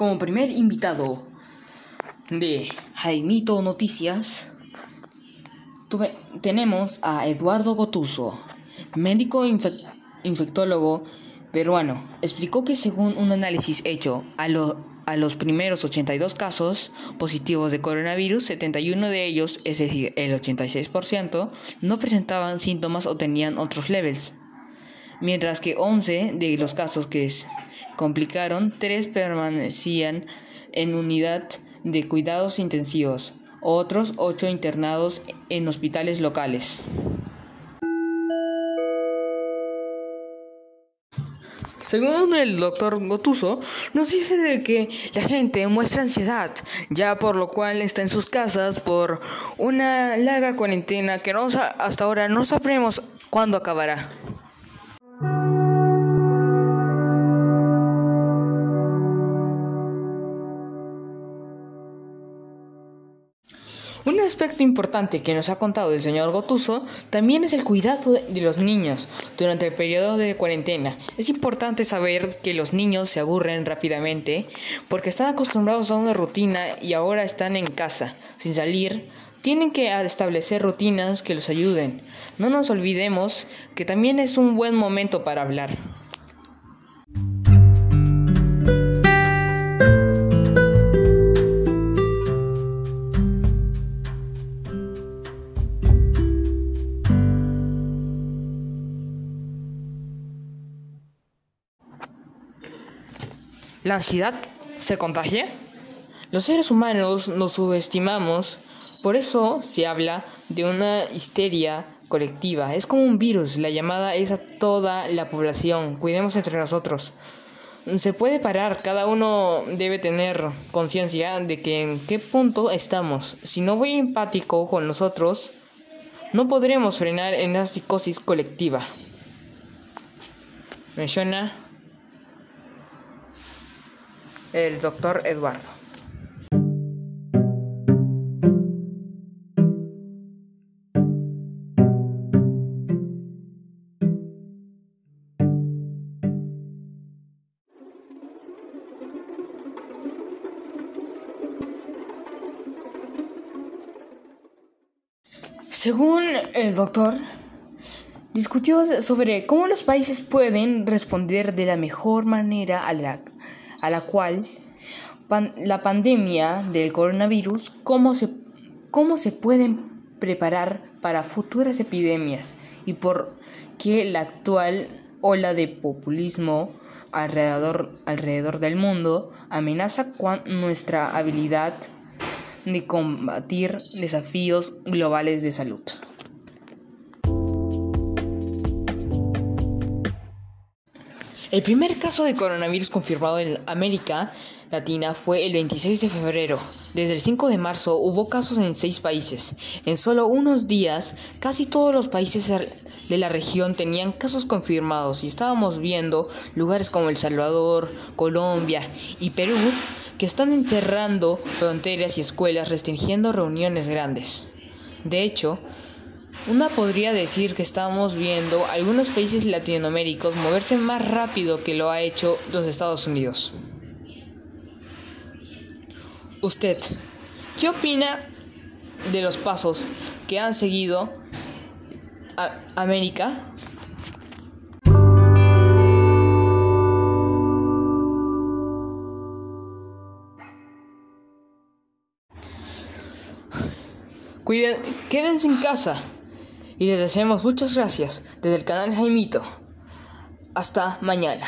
como primer invitado de Jaimito Noticias, tenemos a Eduardo Gotuso, médico infectólogo peruano. Explicó que según un análisis hecho a, los primeros 82 casos positivos de coronavirus, 71 de ellos, es decir, el 86%, no presentaban síntomas o tenían otros levels, mientras que 11 de los casos que complicaron, 3 permanecían en unidad de cuidados intensivos, otros 8 internados en hospitales locales. Según el doctor Gotuso, nos dice de que la gente muestra ansiedad, ya por lo cual está en sus casas por una larga cuarentena que no, hasta ahora no sabremos cuándo acabará. Un aspecto importante que nos ha contado el señor Gotuso también es el cuidado de los niños durante el periodo de cuarentena. Es importante saber que los niños se aburren rápidamente porque están acostumbrados a una rutina y ahora están en casa, sin salir. Tienen que establecer rutinas que los ayuden. No nos olvidemos que también es un buen momento para hablar. ¿La ansiedad se contagia? Los seres humanos nos subestimamos, por eso se habla de una histeria colectiva. Es como un virus, la llamada es a toda la población. Cuidemos entre nosotros. Se puede parar, cada uno debe tener conciencia de que en qué punto estamos. Si no voy empático con nosotros, no podremos frenar en la psicosis colectiva. Menciona el doctor Eduardo. Según el doctor, discutió sobre cómo los países pueden responder de la mejor manera a la a la cual la pandemia del coronavirus, cómo se, cómo se pueden preparar para futuras epidemias y por qué la actual ola de populismo alrededor, alrededor del mundo amenaza nuestra habilidad de combatir desafíos globales de salud. El primer caso de coronavirus confirmado en América Latina fue el 26 de febrero. Desde el 5 de marzo hubo casos en seis países. En solo unos días, casi todos los países de la región tenían casos confirmados y estábamos viendo lugares como El Salvador, Colombia y Perú que están encerrando fronteras y escuelas restringiendo reuniones grandes. De hecho, una podría decir que estamos viendo algunos países latinoaméricos moverse más rápido que lo ha hecho los Estados Unidos. Usted, ¿qué opina de los pasos que han seguido América? Cuiden, quédense en casa y les deseamos muchas gracias desde el canal Jaimito. Hasta mañana.